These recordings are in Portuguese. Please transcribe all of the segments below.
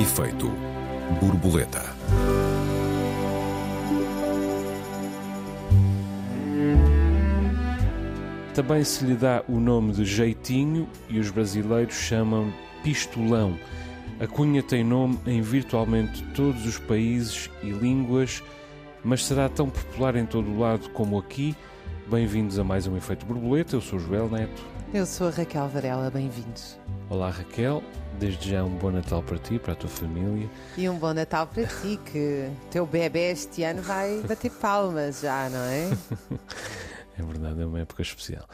Efeito borboleta. Também se lhe dá o nome de jeitinho e os brasileiros chamam pistolão. A cunha tem nome em virtualmente todos os países e línguas, mas será tão popular em todo o lado como aqui. Bem-vindos a mais um Efeito Borboleta. Eu sou o Joel Neto. Eu sou a Raquel Varela, bem-vindos. Olá Raquel, desde já um bom Natal para ti, para a tua família. E um bom Natal para ti, que teu bebê este ano vai bater palmas já, não é? é verdade, é uma época especial.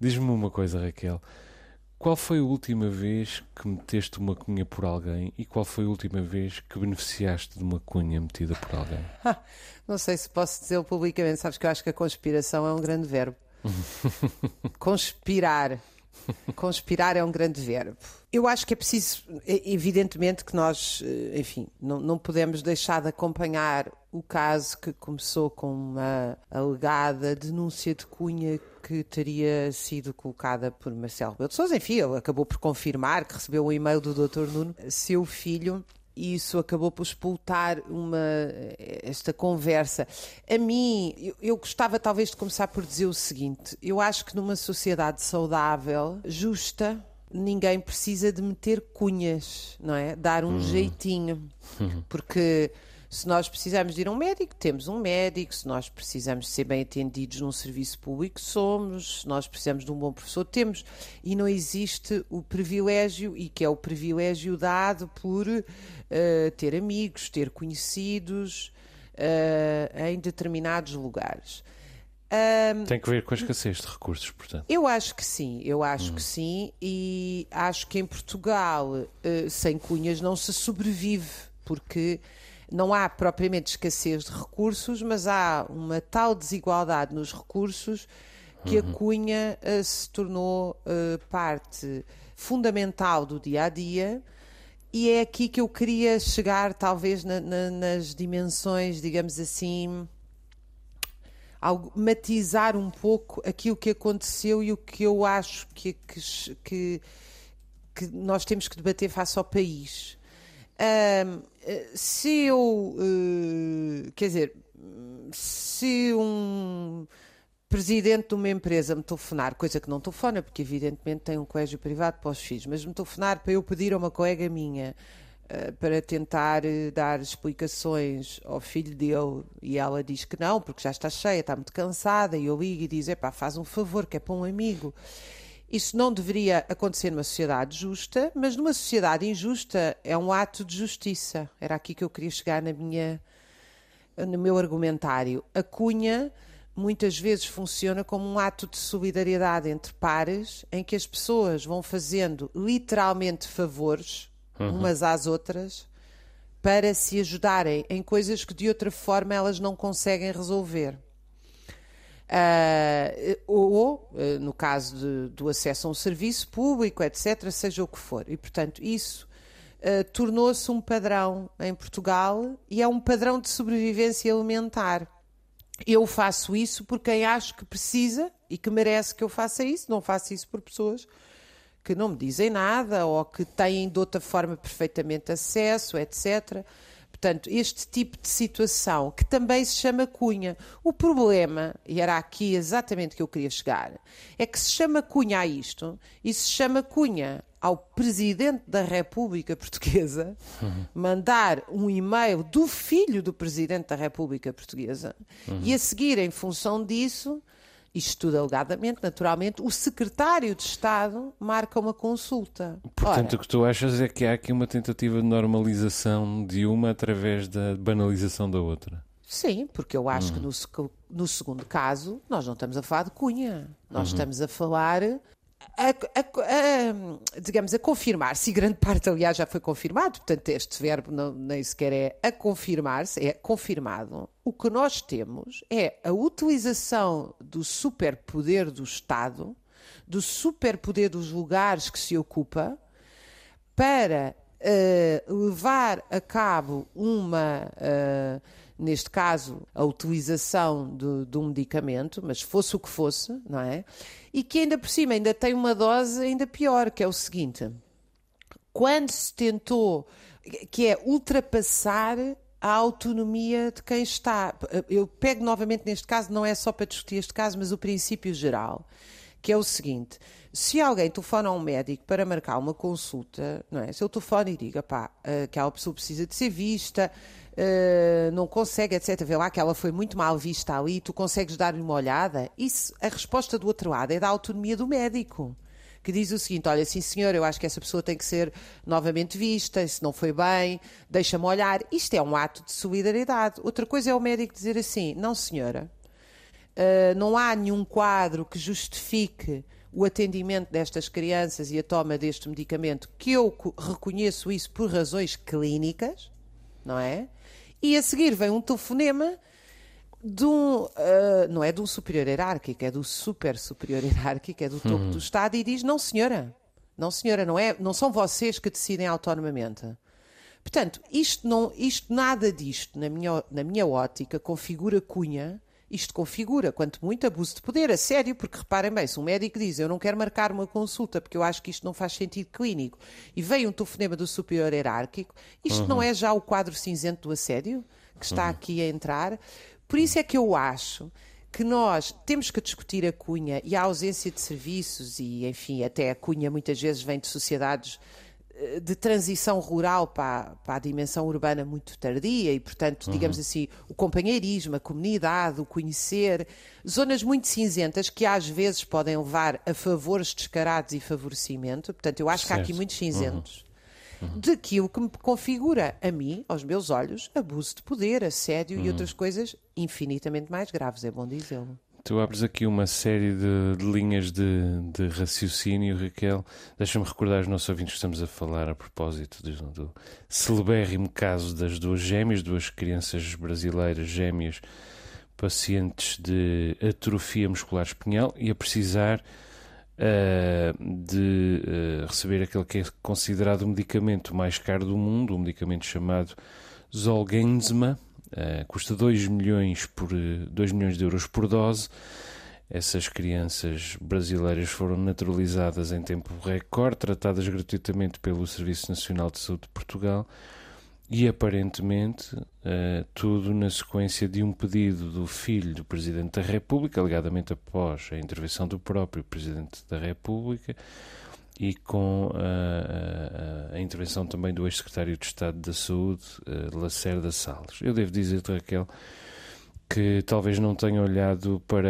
Diz-me uma coisa, Raquel. Qual foi a última vez que meteste uma cunha por alguém e qual foi a última vez que beneficiaste de uma cunha metida por alguém? Não sei se posso dizer publicamente, sabes que eu acho que a conspiração é um grande verbo. Conspirar. Conspirar é um grande verbo. Eu acho que é preciso, evidentemente, que nós, eh, enfim, não, não podemos deixar de acompanhar o caso que começou com uma alegada denúncia de cunha que teria sido colocada por Marcelo Rebelo de Sousa. Enfim, ele acabou por confirmar que recebeu um e-mail do Dr. Nuno, seu filho, e isso acabou por expultar uma, esta conversa. A mim, eu, eu, gostava talvez de começar por dizer o seguinte: eu acho que numa sociedade saudável, justa, ninguém precisa de meter cunhas, não é? Dar um uhum. jeitinho. Uhum. Porque se nós precisamos de ir a um médico, temos um médico. Se nós precisamos de ser bem atendidos num serviço público, somos. Se nós precisamos de um bom professor, temos. E não existe o privilégio, e que é o privilégio dado por uh, ter amigos, ter conhecidos uh, em determinados lugares. Um, Tem que ver com a escassez de recursos, portanto. Eu acho que sim, eu acho hum. que sim, e acho que em Portugal, uh, sem cunhas, não se sobrevive, porque não há propriamente escassez de recursos, mas há uma tal desigualdade nos recursos que uhum. a cunha uh, se tornou uh, parte fundamental do dia a dia. E é aqui que eu queria chegar, talvez na, na, nas dimensões, digamos assim, algo, matizar um pouco aquilo que aconteceu e o que eu acho que, que, que, que nós temos que debater face ao país. Um, se eu, uh, quer dizer, se um presidente de uma empresa me telefonar, coisa que não telefona, porque evidentemente tem um colégio privado para os filhos, mas me telefonar para eu pedir a uma colega minha uh, para tentar uh, dar explicações ao filho dele e ela diz que não, porque já está cheia, está muito cansada, e eu ligo e diz: epá, faz um favor, que é para um amigo. Isso não deveria acontecer numa sociedade justa, mas numa sociedade injusta é um ato de justiça. Era aqui que eu queria chegar na minha, no meu argumentário. A cunha muitas vezes funciona como um ato de solidariedade entre pares, em que as pessoas vão fazendo literalmente favores uhum. umas às outras para se ajudarem em coisas que de outra forma elas não conseguem resolver. Uh, ou, uh, no caso de, do acesso a um serviço público, etc., seja o que for. E, portanto, isso uh, tornou-se um padrão em Portugal e é um padrão de sobrevivência alimentar. Eu faço isso por quem acho que precisa e que merece que eu faça isso, não faço isso por pessoas que não me dizem nada ou que têm de outra forma perfeitamente acesso, etc. Portanto, este tipo de situação, que também se chama cunha. O problema, e era aqui exatamente que eu queria chegar, é que se chama cunha a isto e se chama cunha ao Presidente da República Portuguesa uhum. mandar um e-mail do filho do Presidente da República Portuguesa uhum. e a seguir, em função disso, isto tudo alegadamente, naturalmente, o secretário de Estado marca uma consulta. Portanto, Ora, o que tu achas é que há aqui uma tentativa de normalização de uma através da banalização da outra. Sim, porque eu acho que no, no, segundo caso nós não estamos a falar de cunha, nós uhum. estamos a falar a, a, a, digamos, a confirmar-se, e grande parte, aliás, já foi confirmado, portanto, este verbo não, nem sequer é a confirmar-se, é confirmado. O que nós temos é a utilização do superpoder do Estado, do superpoder dos lugares que se ocupa, para uh, levar a cabo uma. Uh, neste caso, a utilização de, um medicamento, mas fosse o que fosse, não é? E que ainda por cima ainda tem uma dose ainda pior, que é o seguinte: quando se tentou, que é ultrapassar a autonomia de quem está. Eu pego novamente neste caso, não é só para discutir este caso, mas o princípio geral, que é o seguinte: se alguém telefona a um médico para marcar uma consulta, não é? Se eu telefono e digo, pá, aquela pessoa precisa de ser vista, Uh, não consegue, etc. Vê lá que ela foi muito mal vista ali, tu consegues dar-lhe uma olhada? Isso, a resposta do outro lado é da autonomia do médico que diz o seguinte: olha, sim senhor, eu acho que essa pessoa tem que ser novamente vista, se não foi bem, deixa-me olhar. Isto é um ato de solidariedade. Outra coisa é o médico dizer assim: não senhora, uh, não há nenhum quadro que justifique o atendimento destas crianças e a toma deste medicamento, que eu reconheço isso por razões clínicas, não é? E a seguir vem um telefonema de um, uh, não é de um superior hierárquico, é do super superior hierárquico, é do topo uhum. do Estado e diz: não, senhora, não, senhora, não, é, não são vocês que decidem autonomamente. Portanto, isto, não, isto nada disto, na minha, na minha ótica, configura cunha. Isto configura, quanto muito, abuso de poder, a sério, porque reparem bem, se um médico diz eu não quero marcar uma consulta porque eu acho que isto não faz sentido clínico e veio um telefonema do superior hierárquico, isto uhum. não é já o quadro cinzento do assédio que está uhum. aqui a entrar? Por isso é que eu acho que nós temos que discutir a cunha e a ausência de serviços e, enfim, até a cunha muitas vezes vem de sociedades de transição rural para, para a dimensão urbana muito tardia e, portanto, uhum. digamos assim, o companheirismo, a comunidade, o conhecer, zonas muito cinzentas que às vezes podem levar a favores descarados e favorecimento. Portanto, eu acho certo. que há aqui muitos cinzentos. Uhum uhum. daquilo que me configura, a mim, aos meus olhos, abuso de poder, assédio uhum. e outras coisas infinitamente mais graves, é bom dizê-lo. Tu abres aqui uma série de, de linhas de, de, raciocínio, Raquel. Deixa-me recordar os nossos ouvintes que estamos a falar a propósito do, do celebérrimo caso das duas gêmeas, duas crianças brasileiras gêmeas, pacientes de atrofia muscular espinhal e a precisar uh, de uh, receber aquele que é considerado o medicamento mais caro do mundo, um medicamento chamado Zolgensma, uh, custa 2 milhões, por, 2 milhões de euros por dose. Essas crianças brasileiras foram naturalizadas em tempo recorde, tratadas gratuitamente pelo Serviço Nacional de Saúde de Portugal e aparentemente uh, tudo na sequência de um pedido do filho do Presidente da República, alegadamente após a intervenção do próprio Presidente da República e com uh, a intervenção também do ex-secretário de Estado da Saúde, uh, Lacerda Salles. Eu devo dizer-te, Raquel, que talvez não tenha olhado para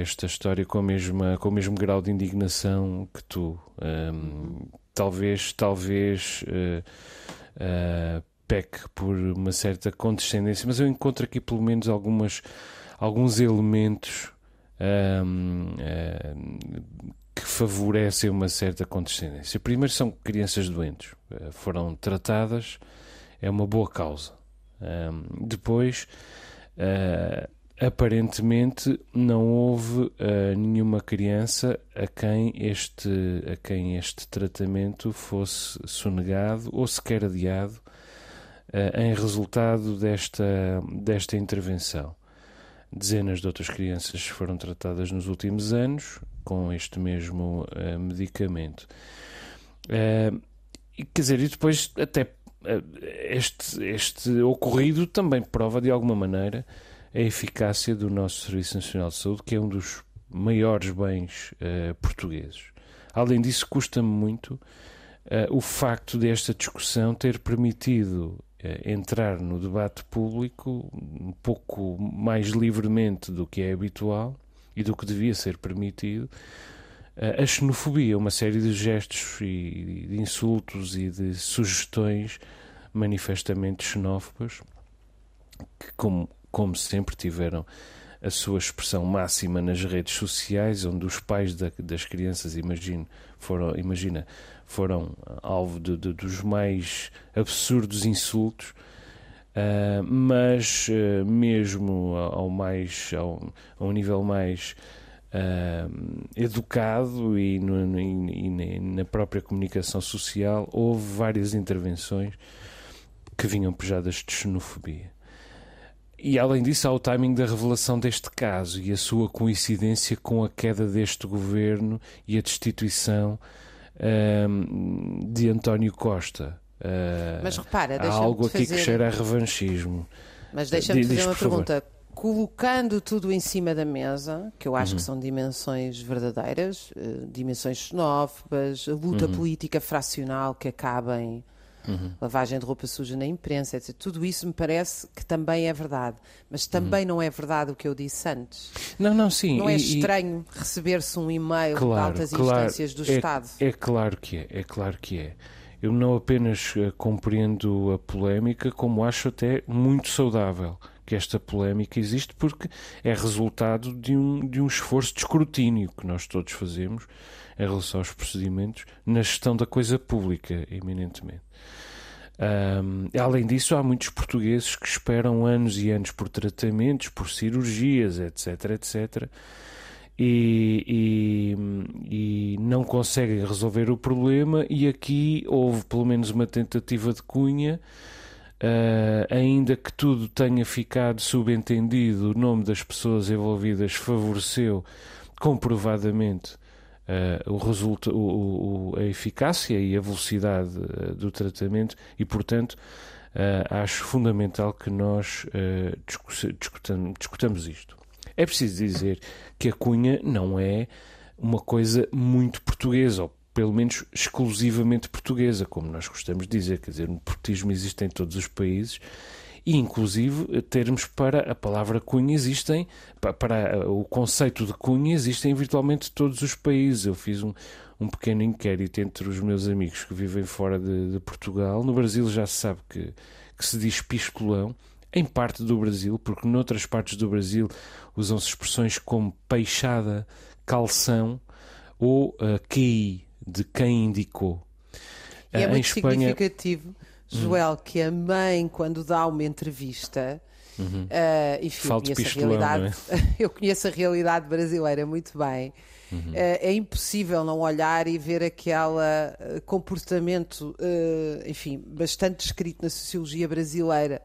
esta história com, a mesma, com o mesmo grau de indignação que tu. Um, talvez, talvez. Uh, uh, peque por uma certa condescendência, mas eu encontro aqui pelo menos algumas, alguns elementos um, um, que favorecem uma certa condescendência. Primeiro são crianças doentes, eh, foram tratadas, é uma boa causa. Um, depois, uh, aparentemente, não houve uh, nenhuma criança a quem, este, a quem este tratamento fosse sonegado ou sequer adiado eh, em resultado desta, desta intervenção. Dezenas de outras crianças foram tratadas nos últimos anos com este mesmo uh, medicamento. Uh, quer dizer, e depois até uh, este, este ocorrido também prova de alguma maneira a eficácia do nosso Serviço Nacional de Saúde, que é um dos maiores bens portugueses. Além disso, custa-me muito o facto desta discussão ter permitido eh, entrar no debate público um pouco mais livremente do que é habitual e do que devia ser permitido a xenofobia, uma série de gestos e de insultos e de sugestões manifestamente xenófobas que, como, como sempre, tiveram a sua expressão máxima nas redes sociais, onde os pais da, das crianças, imagino, foram, imagina, foram alvo de, de, dos mais absurdos insultos, uh, mas uh, mesmo ao mais ao, a um nível mais uh, educado e, no, no, e, na própria comunicação social houve várias intervenções que vinham pejadas de xenofobia. E além disso, há o timing da revelação deste caso e a sua coincidência com a queda deste governo e a destituição de António Costa. Uh, Mas repara, há algo aqui fazer... que cheira a revanchismo. Mas deixa-me fazer uma pergunta. Favor. Colocando tudo em cima da mesa, que eu acho uhum. que são dimensões verdadeiras, uh, dimensões xenófobas, a luta uhum. política fracional que acaba em uhum. lavagem de roupa suja na imprensa, etc. Tudo isso me parece que também é verdade. Mas também não é verdade o que eu disse antes. Não, não, sim. Não é estranho e... receber-se um e-mail claro, de altas claro, instâncias do é, Estado? É claro que é, é claro que é. Eu não apenas uh, compreendo a polémica, como acho até muito saudável que esta polémica existe, porque é resultado de um, de um esforço de escrutínio que nós todos fazemos em relação aos procedimentos na gestão da coisa pública, eminentemente. Um, além disso, há muitos portugueses que esperam anos e anos por tratamentos, por cirurgias, etc, etc, e, e, e, não conseguem resolver o problema. E aqui houve pelo menos uma tentativa de cunha, uh, ainda que tudo tenha ficado subentendido, o nome das pessoas envolvidas favoreceu comprovadamente uh, o resulta, o, o, a eficácia e a velocidade uh, do tratamento e, portanto, uh, acho fundamental que nós discutamos, discutamos isto. É preciso dizer que a cunha não é uma coisa muito portuguesa, ou pelo menos exclusivamente portuguesa, como nós gostamos de dizer. Quer dizer, o nepotismo existe em todos os países e, inclusive, termos para a palavra cunha existem, para o conceito de cunha existem em virtualmente todos os países. Eu fiz um, um pequeno inquérito entre os meus amigos que vivem fora de, de Portugal. No Brasil já se sabe que, que se diz pistolão em parte do Brasil, porque noutras partes do Brasil usam-se expressões como peixada, calção ou uh, QI, de quem indicou. E é uh, muito Espanha... significativo Joel, que a mãe, quando dá uma entrevista, uhum. uh, enfim, eu conheço, a realidade, é? eu conheço a realidade brasileira muito bem. Uhum. Uh, é impossível não olhar e ver aquele comportamento, uh, enfim, bastante descrito na sociologia brasileira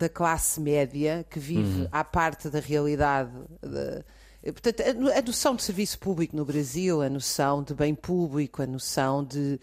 da classe média que vive uhum. à parte da realidade. De, Portanto, a noção de serviço público no Brasil, a noção de bem público, a noção de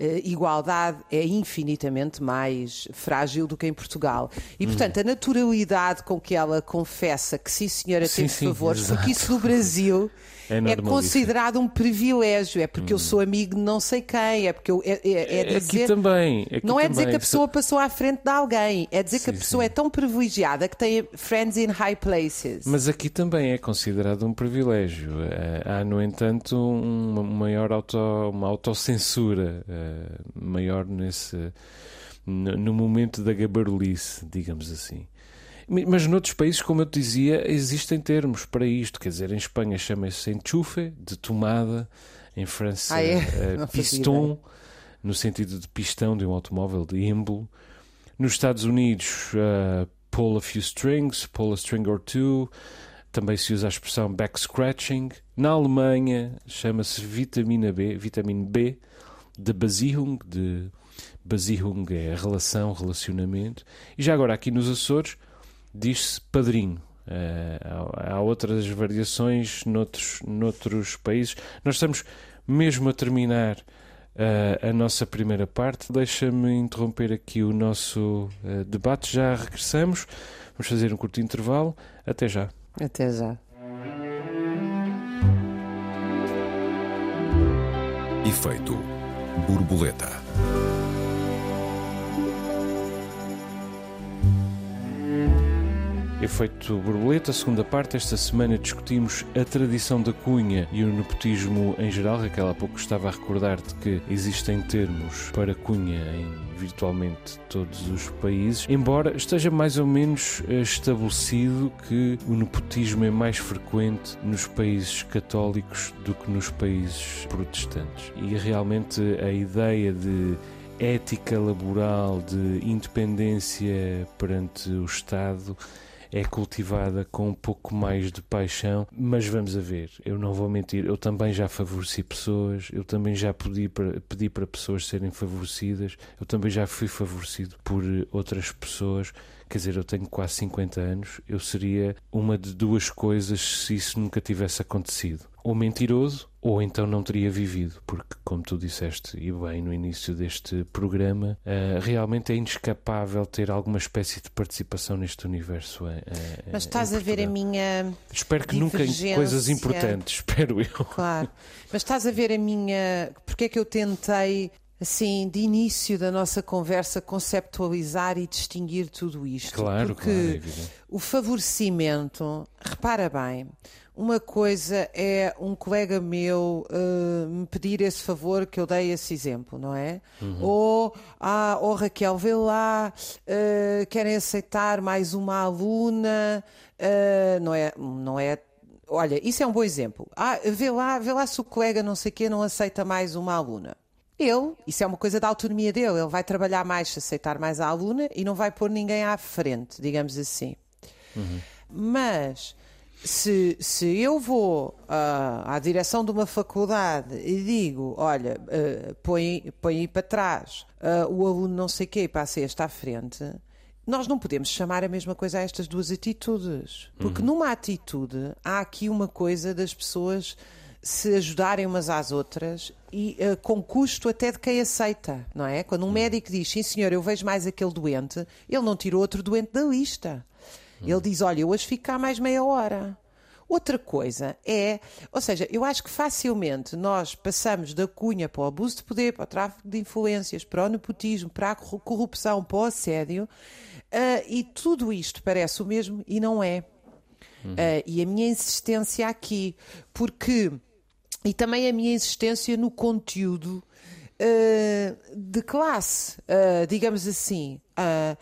uh, igualdade é infinitamente mais frágil do que em Portugal. E, portanto, hum. a naturalidade com que ela confessa que sim, senhora, teve favores, porque isso no Brasil é, é considerado um privilégio. É porque hum. eu sou amigo de não sei quem. É porque eu. É, é, é dizer, aqui também. Aqui não é também. dizer que a pessoa passou à frente de alguém. É dizer sim, que a pessoa sim. é tão privilegiada que tem friends in high places. Mas aqui também é considerado um privilégio. Eh, há, no entanto, uma maior auto, uma autocensura eh, maior nesse. No momento da gabarulice, digamos assim. Mas noutros países, como eu te dizia, existem termos para isto. Quer dizer, em Espanha chama-se enchufe, de tomada. Em França, ah, é? uh, piston, no sentido de pistão de um automóvel, de ímbolo. Nos Estados Unidos, uh, pull a few strings, pull a string or two. Também se usa a expressão back scratching. Na Alemanha, chama-se vitamina B, vitamina B, de Basihung, de Basihung é relação, relacionamento. E já agora, aqui nos Açores, diz-se padrinho. Uh, há, há, outras variações noutros, noutros países. Nós estamos mesmo a terminar uh, a nossa primeira parte. Deixa-me interromper aqui o nosso uh, debate. Já regressamos. Vamos fazer um curto intervalo. Até já. Até já. Efeito borboleta. Efeito borboleta, segunda parte. Esta semana discutimos a tradição da cunha e o nepotismo em geral. Raquel, há pouco estava a recordar-te que existem termos para cunha em virtualmente todos os países, embora esteja mais ou menos eh, estabelecido que o nepotismo é mais frequente nos países católicos do que nos países protestantes. E realmente a ideia de ética laboral, de independência perante o Estado é cultivada com um pouco mais de paixão, mas vamos a ver, eu não vou mentir, eu também já favoreci pessoas, eu também já pedi para, pedi para pessoas serem favorecidas, eu também já fui favorecido por outras pessoas. Quer dizer, eu tenho quase 50 anos, eu seria uma de duas coisas se isso nunca tivesse acontecido. ou mentiroso, ou então não teria vivido, porque, como tu disseste e bem no início deste programa, uh, realmente é inescapável ter alguma espécie de participação neste universo. Uh, Mas estás a ver a minha. Espero que nunca em coisas importantes, espero eu. Claro. Mas estás a ver a minha. Porque é que eu tentei assim, de início da nossa conversa, conceptualizar e distinguir tudo isto. Claro, Porque claro, é o favorecimento, repara bem, uma coisa é um colega meu uh, me pedir esse favor que eu dei esse exemplo, não é? Uhum. Ou, ah, oh Raquel, vê lá, uh, querem aceitar mais uma aluna, uh, não é? Não é Olha, isso é um bom exemplo. Ah, vê lá, vê lá se o colega não sei quê não aceita mais uma aluna. Ele, isso é uma coisa da autonomia dele, ele vai trabalhar mais aceitar mais a aluna e não vai pôr ninguém à frente, digamos assim. Uhum. Mas se, se eu vou uh, à direção de uma faculdade e digo, olha, uh, põe, põe aí para trás uh, o aluno não sei o quê e passe este à frente, nós não podemos chamar a mesma coisa a estas duas atitudes. Porque uhum. numa atitude há aqui uma coisa das pessoas se ajudarem umas às outras e uh, com custo até de quem aceita, não é? Quando um uhum. médico diz, sim senhor, eu vejo mais aquele doente, ele não tirou outro doente da lista. Ele diz: Olha, eu hoje fico cá mais meia hora. Outra coisa é, ou seja, eu acho que facilmente nós passamos da cunha para o abuso de poder, para o tráfico de influências, para o nepotismo, para a corrupção, para o assédio, uh, e tudo isto parece o mesmo e não é. Uhum. Uh, e a minha insistência aqui, porque. E também a minha insistência no conteúdo uh, de classe, digamos assim. Uh,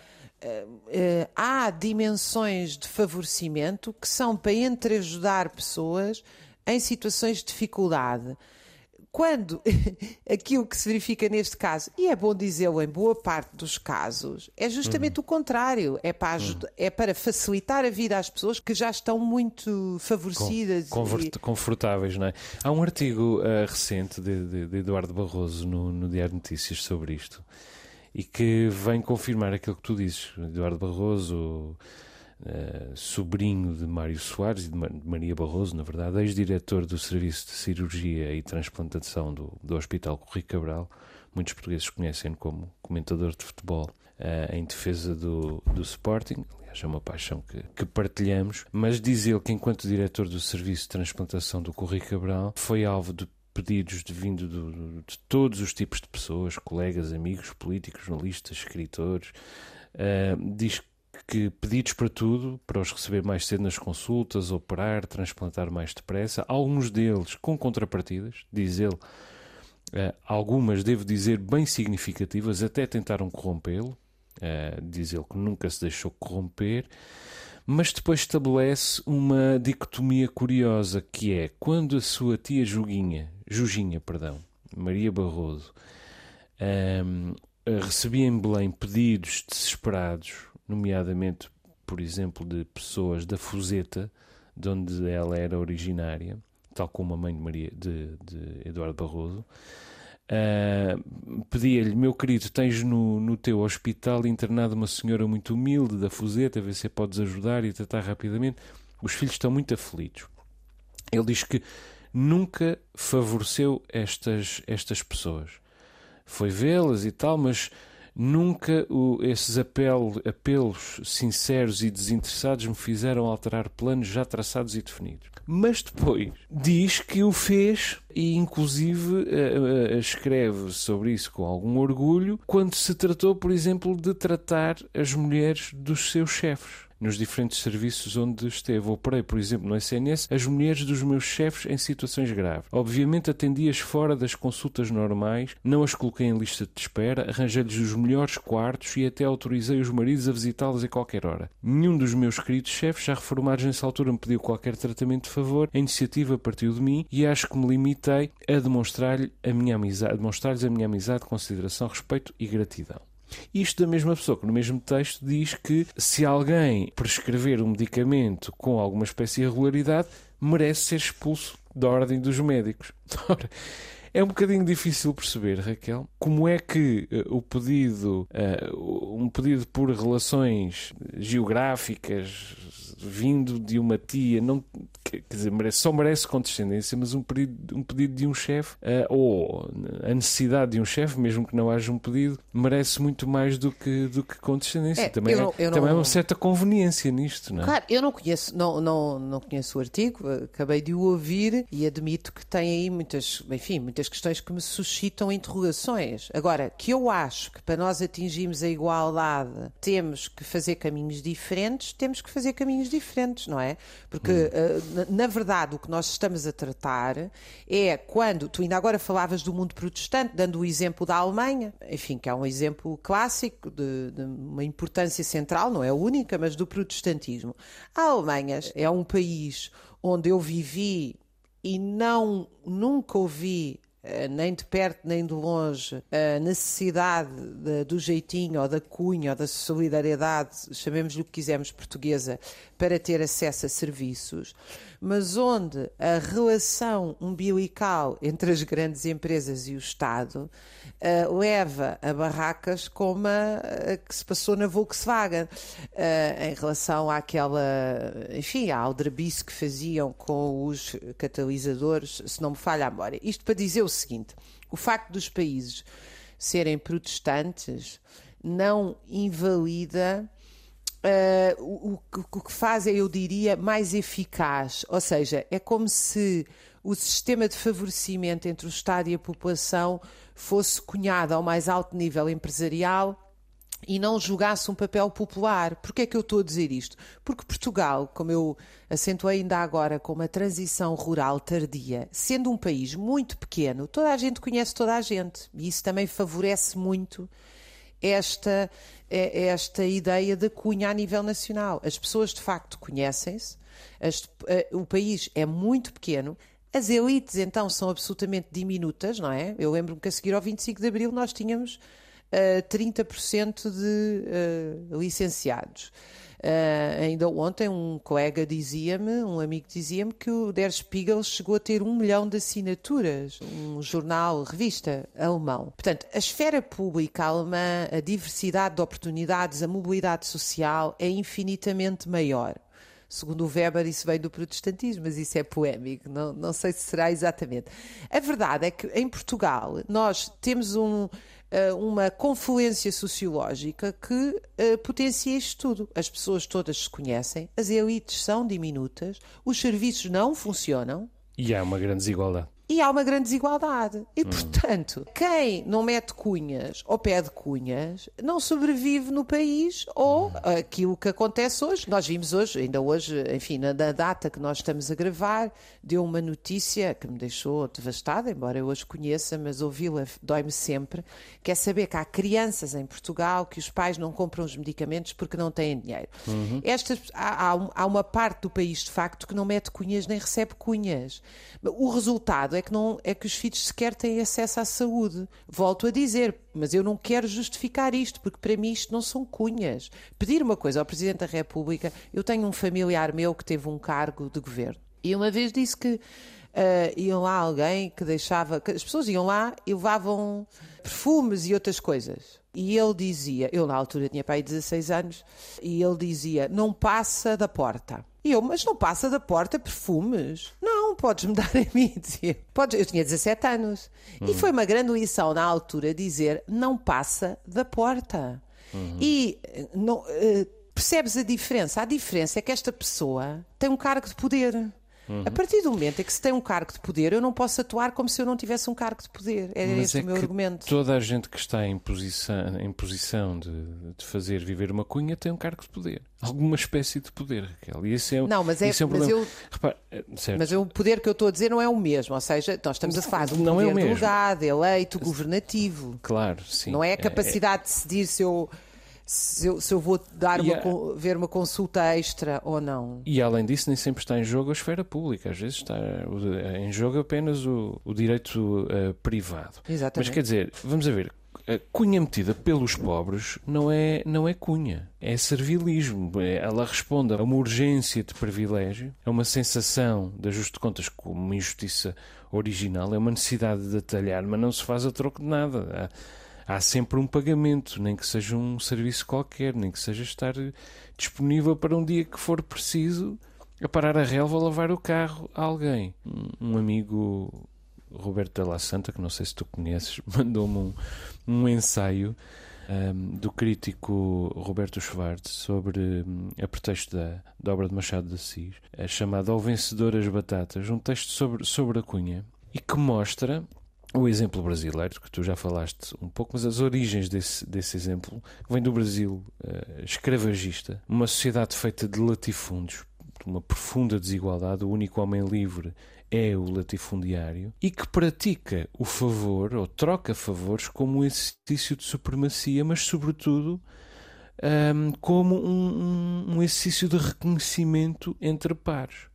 uh, há dimensões de favorecimento que são para entreajudar pessoas em situações de dificuldade. Quando aquilo que se verifica neste caso, e é bom dizê-lo em boa parte dos casos, é justamente uhum. o contrário. É para, ajudar, uhum. é para facilitar a vida às pessoas que já estão muito favorecidas. Com, e... Confortáveis, não é? Há um artigo uh, recente de, de, de, Eduardo Barroso no, no Diário de Notícias sobre isto e que vem confirmar aquilo que tu dizes. Eduardo Barroso, uh, sobrinho de Mário Soares e de Maria Barroso, na verdade, ex-diretor do Serviço de Cirurgia e Transplantação do, do Hospital Corri Cabral. Muitos portugueses conhecem como comentador de futebol uh, em defesa do, do Sporting. Aliás, é uma paixão que, que partilhamos. Mas diz ele que, enquanto diretor do Serviço de Transplantação do Corri Cabral, foi alvo de pedidos de vindo do, de todos os tipos de pessoas, colegas, amigos, políticos, jornalistas, escritores. Uh, diz que pedidos para tudo, para os receber mais cedo nas consultas, operar, transplantar mais depressa, alguns deles com contrapartidas, diz ele, uh, algumas, devo dizer, bem significativas, até tentaram corrompê-lo, uh, diz ele que nunca se deixou corromper, mas depois estabelece uma dicotomia curiosa, que é quando a sua tia Juguinha Juginha, perdão, Maria Barroso, um, recebia em Belém pedidos desesperados, nomeadamente, por exemplo, de pessoas da Fuseta, de onde ela era originária, tal como a mãe de, Maria, de, de Eduardo Barroso. Uh, pedia-lhe, meu querido, tens no, no teu hospital internado uma senhora muito humilde da Fuseta, vê se a podes ajudar e tratar rapidamente. Os filhos estão muito aflitos. Ele diz que nunca favoreceu estas, estas pessoas. Foi vê-las e tal, mas nunca o, esses apelo, apelos sinceros e desinteressados me fizeram alterar planos já traçados e definidos. Mas depois diz que o fez e, inclusive, escreve sobre isso com algum orgulho quando se tratou, por exemplo, de tratar as mulheres dos seus chefes nos diferentes serviços onde esteve. Operei, por exemplo, no SNS, as mulheres dos meus chefes em situações graves. Obviamente atendi-as fora das consultas normais, não as coloquei em lista de espera, arranjei-lhes os melhores quartos e até autorizei os maridos a visitá-las a qualquer hora. Nenhum dos meus queridos chefes, já reformados nessa altura, me pediu qualquer tratamento de favor. A iniciativa partiu de mim e acho que me limitei a demonstrar-lhes a demonstrar a minha amizade, consideração, respeito e gratidão. Isto da mesma pessoa que no mesmo texto diz que se alguém prescrever um medicamento com alguma espécie de irregularidade, merece ser expulso da ordem dos médicos. Ora, é um bocadinho difícil perceber, Raquel, como é que uh, o pedido, uh, um pedido por relações geográficas vindo de uma tia, não quer dizer, merece, só merece condescendência, mas um pedido, um pedido de um chefe, uh, ou a necessidade de um chefe, mesmo que não haja um pedido, merece muito mais do que, do que condescendência. É, também, não, é, também é uma certa conveniência nisto, não é? Claro, eu não conheço, não, não, não conheço o artigo, acabei de o ouvir e admito que tem aí muitas, enfim, muitas questões que me suscitam interrogações. Agora, que eu acho que para nós atingirmos a igualdade temos que fazer caminhos diferentes, temos que fazer caminhos diferentes, não é? Porque, hum. uh, na, na verdade, o que nós estamos a tratar é quando, tu ainda agora falavas do mundo protestante, dando o exemplo da Alemanha, enfim, que é um exemplo clássico de, de uma importância central, não é única, mas do protestantismo. A Alemanha é um país onde eu vivi e não nunca ouvi nem de perto nem de longe a necessidade de, do jeitinho ou da cunha ou da solidariedade, chamemos-lhe o que quisermos portuguesa, para ter acesso a serviços, mas onde a relação umbilical entre as grandes empresas e o Estado uh, leva a barracas como a, a, que se passou na Volkswagen, uh, em relação àquela, enfim, à aldrabice que faziam com os catalisadores, se não me falha a memória. Isto para dizer o seguinte: o facto dos países serem protestantes não invalida uh, o, o, que faz é, eu diria, mais eficaz. Ou seja, é como se o sistema de favorecimento entre o Estado e a população fosse cunhado ao mais alto nível empresarial e não jogasse um papel popular. Porquê é que eu estou a dizer isto? Porque Portugal, como eu acentuei ainda agora, com uma transição rural tardia, sendo um país muito pequeno, toda a gente conhece toda a gente. E isso também favorece muito esta, é, esta ideia da cunha a nível nacional. As pessoas de facto conhecem-se, eh, o país é muito pequeno, as elites então são absolutamente diminutas, não é? Eu lembro-me que a seguir ao 25 de Abril nós tínhamos uh, 30% de uh, licenciados. Uh, ainda ontem um colega dizia-me, um amigo dizia-me que o Der Spiegel chegou a ter um milhão de assinaturas, um jornal, revista alemão. Portanto, a esfera pública alemã, a diversidade de oportunidades, a mobilidade social é infinitamente maior. Segundo o Weber, isso vem do protestantismo, mas isso é poémico, não, não sei se será exatamente. A verdade é que em Portugal nós temos um, uma confluência sociológica que uh, potencia isto tudo. As pessoas todas se conhecem, as elites são diminutas, os serviços não funcionam. E há uma grande desigualdade e há uma grande desigualdade. E, hum. portanto, quem não mete cunhas ou pede cunhas não sobrevive no país ou aquilo que acontece hoje. Nós vimos hoje, ainda hoje, enfim, na, na data que nós estamos a gravar, deu uma notícia que me deixou devastada, embora eu hoje conheça, mas ouvi-la dói-me sempre, que é saber que há crianças em Portugal que os pais não compram os medicamentos porque não têm dinheiro. Uhum. Estas, há, há uma parte do país, de facto, que não mete cunhas nem recebe cunhas. O resultado é que, não, é que os filhos sequer têm acesso à saúde. Volto a dizer, mas eu não quero justificar isto, porque para mim isto não são cunhas. Pedir uma coisa ao Presidente da República, eu tenho um familiar meu que teve um cargo de governo. E uma vez disse que Uh, iam lá alguém que deixava. Que as pessoas iam lá e levavam perfumes e outras coisas. E ele dizia, eu na altura tinha pai 16 anos, e ele dizia: não passa da porta. E eu, mas não passa da porta perfumes? Não, podes-me dar a mim. Dizia. Podes, eu tinha 17 anos. Uhum. E foi uma grande lição na altura dizer: não passa da porta. Uhum. E não, uh, percebes a diferença? A diferença é que esta pessoa tem um cargo de poder. Uhum. A partir do momento em que se tem um cargo de poder, eu não posso atuar como se eu não tivesse um cargo de poder. É Mas esse é o meu argumento. Toda a gente que está em posição, em posição de, de, fazer viver uma cunha tem um cargo de poder. Alguma espécie de poder, Raquel. E esse é, não, mas é, é um mas eu, Repara, é, mas o poder que eu estou a dizer não é o mesmo. Ou seja, nós estamos a falar de um não poder é delegado, eleito, governativo. Claro, sim. Não é a é, capacidade é, de decidir se eu se eu, se eu vou dar uma, a... ver uma consulta extra ou não. E além disso, nem sempre está em jogo a esfera pública, às vezes está em jogo apenas o, o direito uh, privado. Exatamente. Mas quer dizer, vamos a ver, a cunha metida pelos pobres não é, não é cunha, é servilismo. É, ela responde a uma urgência de privilégio, a uma sensação de ajuste de contas como uma injustiça original, é uma necessidade de atalhar, mas não se faz a troco de nada há sempre um pagamento, nem que seja um serviço qualquer, nem que seja estar disponível para um dia que for preciso a parar a relva ou lavar o carro a alguém. Um amigo, Roberto da La Santa, que não sei se tu conheces, mandou-me um, um ensaio um, do crítico Roberto Schwartz sobre, um, a pretexto da, da obra de Machado de Assis, é chamado Ao Vencedor as Batatas, um texto sobre, sobre a Cunha, e que mostra o exemplo brasileiro, que tu já falaste um pouco, mas as origens desse, desse exemplo vem do Brasil uh, escravagista, uma sociedade feita de latifúndios, uma profunda desigualdade, o único homem livre é o latifundiário e que pratica o favor ou troca favores como um exercício de supremacia, mas sobretudo um, como um, um exercício de reconhecimento entre pares.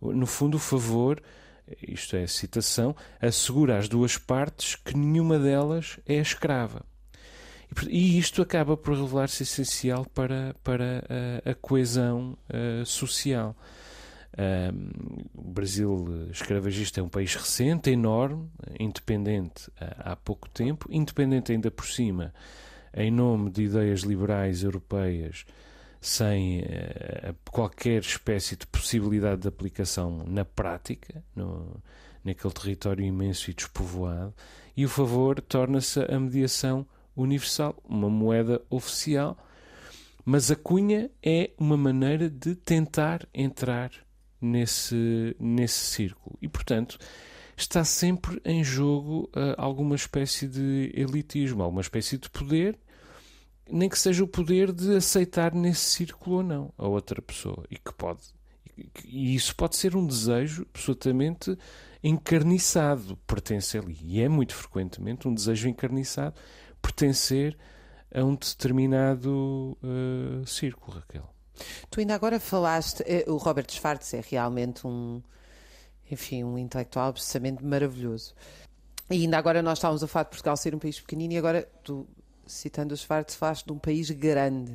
No fundo, o favor, isto é citação, assegura às duas partes que nenhuma delas é escrava. E isto acaba por revelar-se essencial para, para a, a coesão uh, social o Brasil escravagista é um país recente, enorme, independente há pouco tempo, independente ainda por cima, em nome de ideias liberais europeias, sem uh, qualquer espécie de possibilidade de aplicação na prática, no, naquele território imenso e despovoado, e o favor torna-se a mediação universal, uma moeda oficial, mas a cunha é uma maneira de tentar entrar nesse, nesse círculo. E, portanto, está sempre em jogo uh, alguma espécie de elitismo, alguma espécie de poder, nem que seja o poder de aceitar nesse círculo ou não a outra pessoa. E que pode. E isso pode ser um desejo absolutamente encarniçado, pertencer ali. E é muito frequentemente um desejo encarniçado pertencer a um determinado uh, círculo, Raquel. Tu ainda agora falaste, eh, o Robert Schwartz é realmente um, enfim, um intelectual absolutamente maravilhoso. E ainda agora nós estávamos a falar de Portugal ser um país pequenino e agora tu, citando o Schwartz, falaste de um país grande.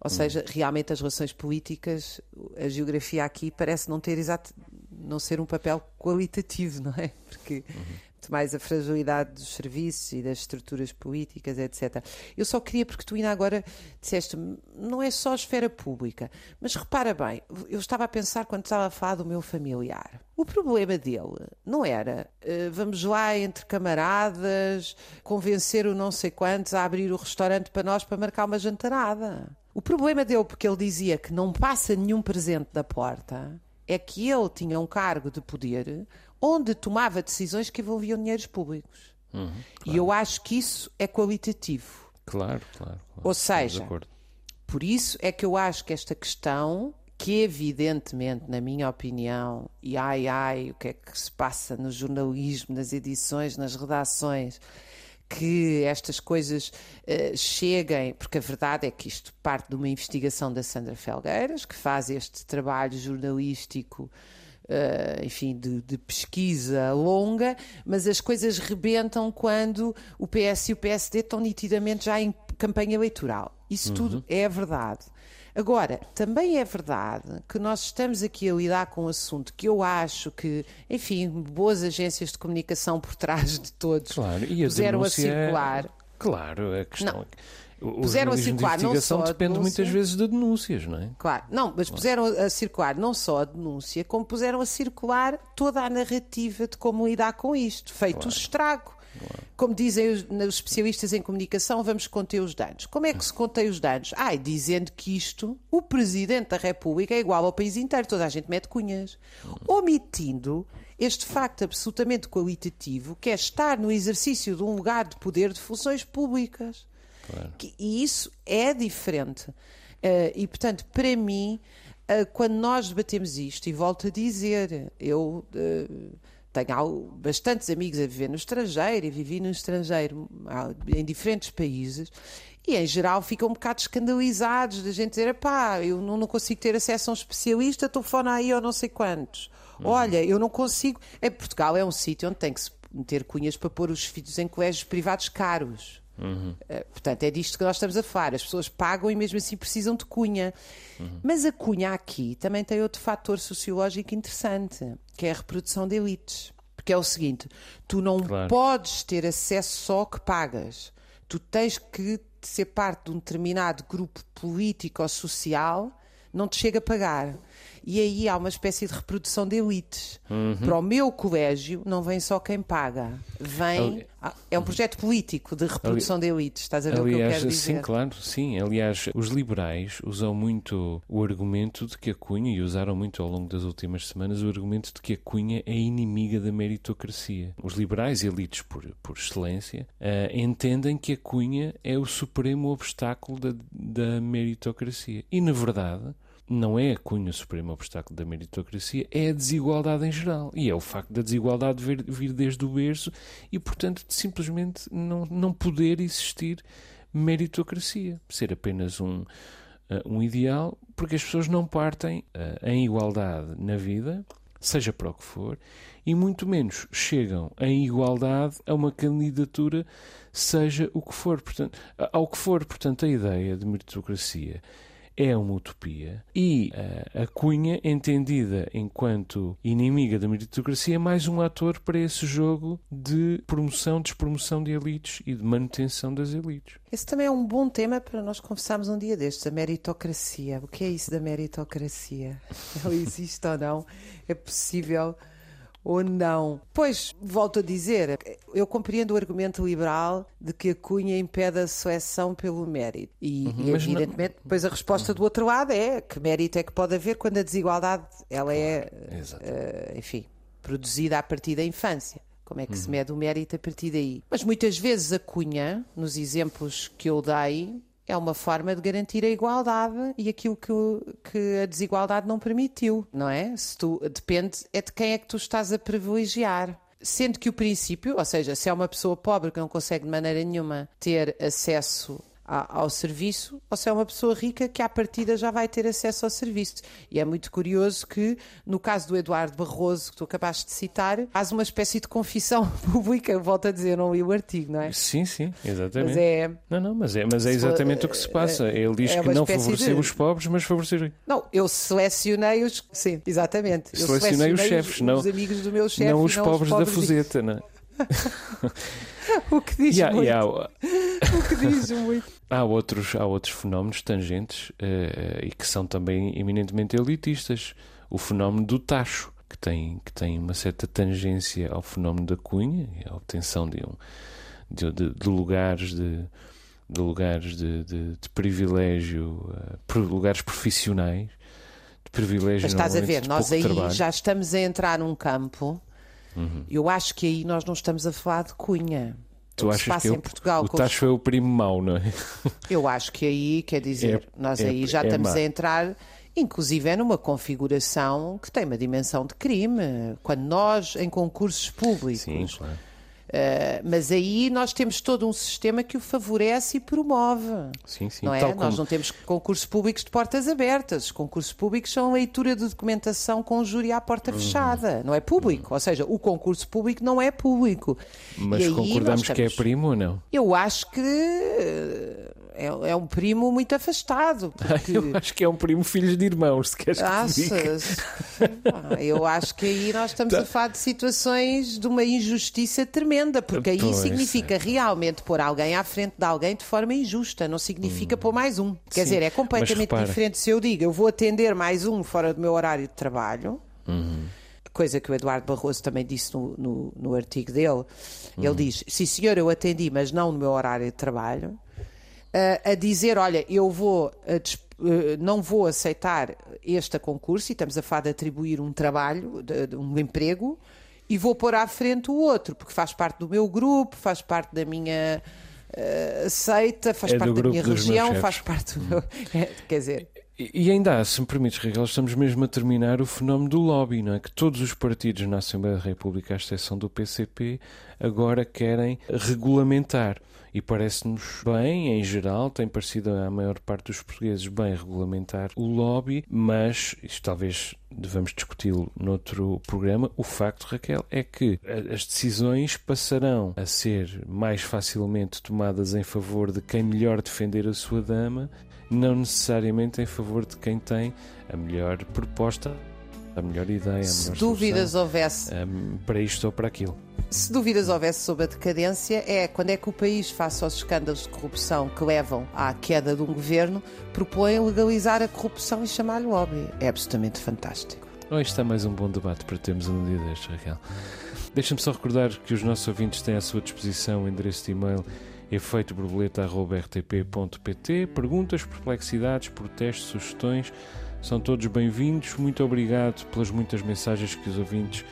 Ou hum. seja, realmente as relações políticas, a geografia aqui parece não ter exato, não ser um papel qualitativo, não é? Porque uhum mais a fragilidade dos serviços e das estruturas políticas, etc. Eu só queria, porque tu ainda agora disseste, não é só a esfera pública, mas repara bem, eu estava a pensar quando estava a falar do meu familiar. O problema dele não era uh, vamos lá entre camaradas convencer o não sei quantos a abrir o restaurante para nós para marcar uma jantarada. O problema dele, porque ele dizia que não passa nenhum presente da porta, é que ele tinha um cargo de poder onde tomava decisões que envolviam dinheiros públicos. Uhum, claro. E eu acho que isso é qualitativo. Claro, claro. claro. Ou seja, por isso é que eu acho que esta questão, que evidentemente, na minha opinião, e ai ai, o que é que se passa no jornalismo, nas edições, nas redações, que estas coisas uh, cheguem, porque a verdade é que isto parte de uma investigação da Sandra Felgueiras, que faz este trabalho jornalístico Uh, enfim, de, de, pesquisa longa, mas as coisas rebentam quando o PS e o PSD estão nitidamente já em campanha eleitoral. Isso uhum. tudo é verdade. Agora, também é verdade que nós estamos aqui a lidar com um assunto que eu acho que, enfim, boas agências de comunicação por trás de todos claro, e a puseram a circular. Claro, a questão não. Puseram a circular de não só depende muitas vezes de denúncias, não é? Claro, não, mas puseram a circular não só a denúncia, como puseram a circular toda a narrativa de como lidar com isto, feito claro. o estrago. Claro. Como dizem os, os, especialistas em comunicação, vamos conter os danos. Como é que se contém os danos? Ai, dizendo que isto, o Presidente da República é igual ao país inteiro, toda a gente mete cunhas. Omitindo este facto absolutamente qualitativo, que é estar no exercício de um lugar de poder de funções públicas. Claro. Que, e isso é diferente. Uh, e, portanto, para mim, uh, quando nós debatemos isto, e volto a dizer, eu uh, tenho bastantes amigos a viver no estrangeiro e vivi no estrangeiro em diferentes países. E em geral ficam um bocado escandalizados da gente dizer: pá, eu não, não consigo ter acesso a um especialista, telefona aí ou não sei quantos. Uhum. Olha, eu não consigo. Em Portugal é um sítio onde tem que se meter cunhas para pôr os filhos em colégios privados caros. Uhum. Uh, portanto, é disto que nós estamos a falar. As pessoas pagam e mesmo assim precisam de cunha. Uhum. Mas a cunha aqui também tem outro fator sociológico interessante, que é a reprodução de elites. Porque é o seguinte: tu não claro. podes ter acesso só que pagas. Tu tens que ser parte de um determinado grupo político ou social, não te chega a pagar. E aí há uma espécie de reprodução de elites. Uhum. Para o meu colégio não vem só quem paga, vem. Ali- Ah, É um projeto político de reprodução de elites, estás a ver o que eu Aliás, quero dizer? sim, claro, sim. Aliás, os liberais usam muito o argumento de que a Cunha, e usaram muito ao longo das últimas semanas, o argumento de que a Cunha é inimiga da meritocracia. Os liberais, elites por, por excelência, eh, entendem que a Cunha é o supremo obstáculo da, da meritocracia. E, na verdade, não é a Cunha o supremo obstáculo da meritocracia, é a desigualdade em geral. E é o facto da desigualdade vir, vir desde o berço e, portanto, simplesmente não, não poder existir meritocracia. Ser apenas um, eh, um ideal, porque as pessoas não partem eh, em igualdade na vida, seja para o que for, e muito menos chegam em igualdade a uma candidatura, seja o que for. Portanto, ao que for, portanto, a ideia de meritocracia é uma utopia e eh, a Cunha, entendida enquanto inimiga da meritocracia, é mais um ator para esse jogo de promoção, despromoção de elites e de manutenção das elites. Esse também é um bom tema para nós conversarmos um dia destes, a meritocracia. O que é isso da meritocracia? Ela existe ou não? É possível ou não? Pois, volto a dizer, eu compreendo o argumento liberal de que a cunha impede a seleção pelo mérito. E, e, mas não- evidentemente, depois a resposta do outro lado é que mérito é que pode haver quando a desigualdade ela é, Exato. eh, enfim, produzida a partir da infância. Como é que Uhum. se mede o mérito a partir daí? Mas muitas vezes a cunha, nos exemplos que eu dei, é uma forma de garantir a igualdade e aquilo que, que a desigualdade não permitiu, não é? Se tu, depende é de quem é que tu estás a privilegiar. Sendo que o princípio, ou seja, se é uma pessoa pobre que não consegue de maneira nenhuma ter acesso a- ao serviço, ou se é uma pessoa rica que à partida já vai ter acesso ao serviço. E é muito curioso que, no caso do Eduardo Barroso, que tu acabaste de citar, faz uma espécie de confissão pública, volto a dizer, não li o artigo, não é? Sim, sim, exatamente. Mas é. Não, não, mas é, mas é exatamente o que se passa. Ele diz é que não favoreceu de- os pobres, mas favoreceu Não, eu selecionei os. Sim, exatamente. Eu Selecionei os chefes, os, não- os amigos do meu chefe. não os pobres da fuseta. Não? é? O que diz há, muito. há- O que diz muito. há outros, há outros fenómenos tangentes eh, e que são também eminentemente elitistas. O fenómeno do tacho, que tem, que tem uma certa tangência ao fenómeno da cunha, e a obtenção de, um, de, de- de lugares de, de lugares de, de- de privilégio, pro- lugares profissionais, de privilégio Mas estás a ver, nós aí trabalho. Uhum. já estamos a entrar num campo. Eu acho que aí nós não estamos a falar de cunha. Tu achas passa que em Portugal o tacho é o primo mau, não é? Eu acho que aí, quer dizer, É- nós é- aí já é estamos má. a entrar, inclusive é numa configuração que tem uma dimensão de crime. Quando nós, em concursos públicos, Sim, claro. Eh, mas aí nós temos todo um sistema que o favorece e promove. Sim, sim. não é? Nós como- não temos concursos públicos de portas abertas. Os concursos públicos são leitura de documentação com júri à porta Uhum. fechada. Não é público. Ou seja, o concurso público não é público. Mas E concordamos nós que é estamos- primo ou não? Eu acho que eh, é, é um primo muito afastado. Porque... Eu acho que é um primo filho de irmãos, se queres que te. Achas? Ah, Eu acho que aí nós estamos Tá. a falar de situações de uma injustiça tremenda, porque aí Pois, significa realmente pôr alguém à frente de alguém de forma injusta, não significa pôr mais um. Quer Sim, dizer, é completamente diferente se eu digo eu vou atender mais um fora do meu horário de trabalho. Uhum. Coisa que o Eduardo Barroso também disse no, no, no artigo dele. Uhum. Ele diz: Sim, senhor, eu atendi, mas não no meu horário de trabalho a, dizer: olha, eu vou eh, não vou aceitar este concurso, e estamos a falar de atribuir um trabalho, um emprego, e vou pôr à frente o outro, porque faz parte do meu grupo, faz parte da minha eh, seita, faz É parte da minha região, faz parte do meu. É, quer dizer, E e ainda há, se me permites, Raquel, estamos mesmo a terminar o fenómeno do lobby, não é? Que todos os partidos na Assembleia da República, à exceção do PCP, agora querem regulamentar. E parece-nos bem, em geral, tem parecido à maior parte dos portugueses bem regulamentar o lobby, mas isto talvez devamos discuti-lo noutro programa. O facto, Raquel, é que as decisões passarão a ser mais facilmente tomadas em favor de quem melhor defender a sua dama não necessariamente em favor de quem tem a melhor proposta, a melhor ideia, a se melhor dúvidas solução, houvesse hum, para isto ou para aquilo. Se dúvidas houvesse sobre a decadência, é quando é que o país, face aos escândalos de corrupção que levam à queda de um governo, propõe legalizar a corrupção e chamar-lhe lobby. É absolutamente fantástico. Oh, é mais um bom debate para termos um dia destes, Raquel. Deixa-me só recordar que os nossos ouvintes têm à sua disposição o endereço de e-mail efeitoborboleta.rtp.pt Perguntas, perplexidades, protestos, sugestões são todos bem-vindos. Muito obrigado pelas muitas mensagens que os ouvintes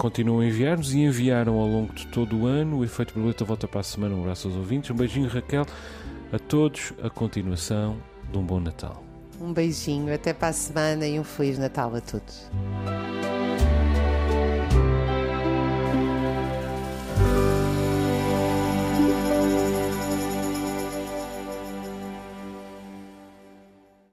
continuam a enviar-nos e enviaram ao longo de todo o ano. O Efeito Borboleta volta para a semana. Um abraço aos ouvintes. Um beijinho, Raquel. A todos, a continuação de um bom Natal. Um beijinho, até para a semana e um Feliz Natal a todos.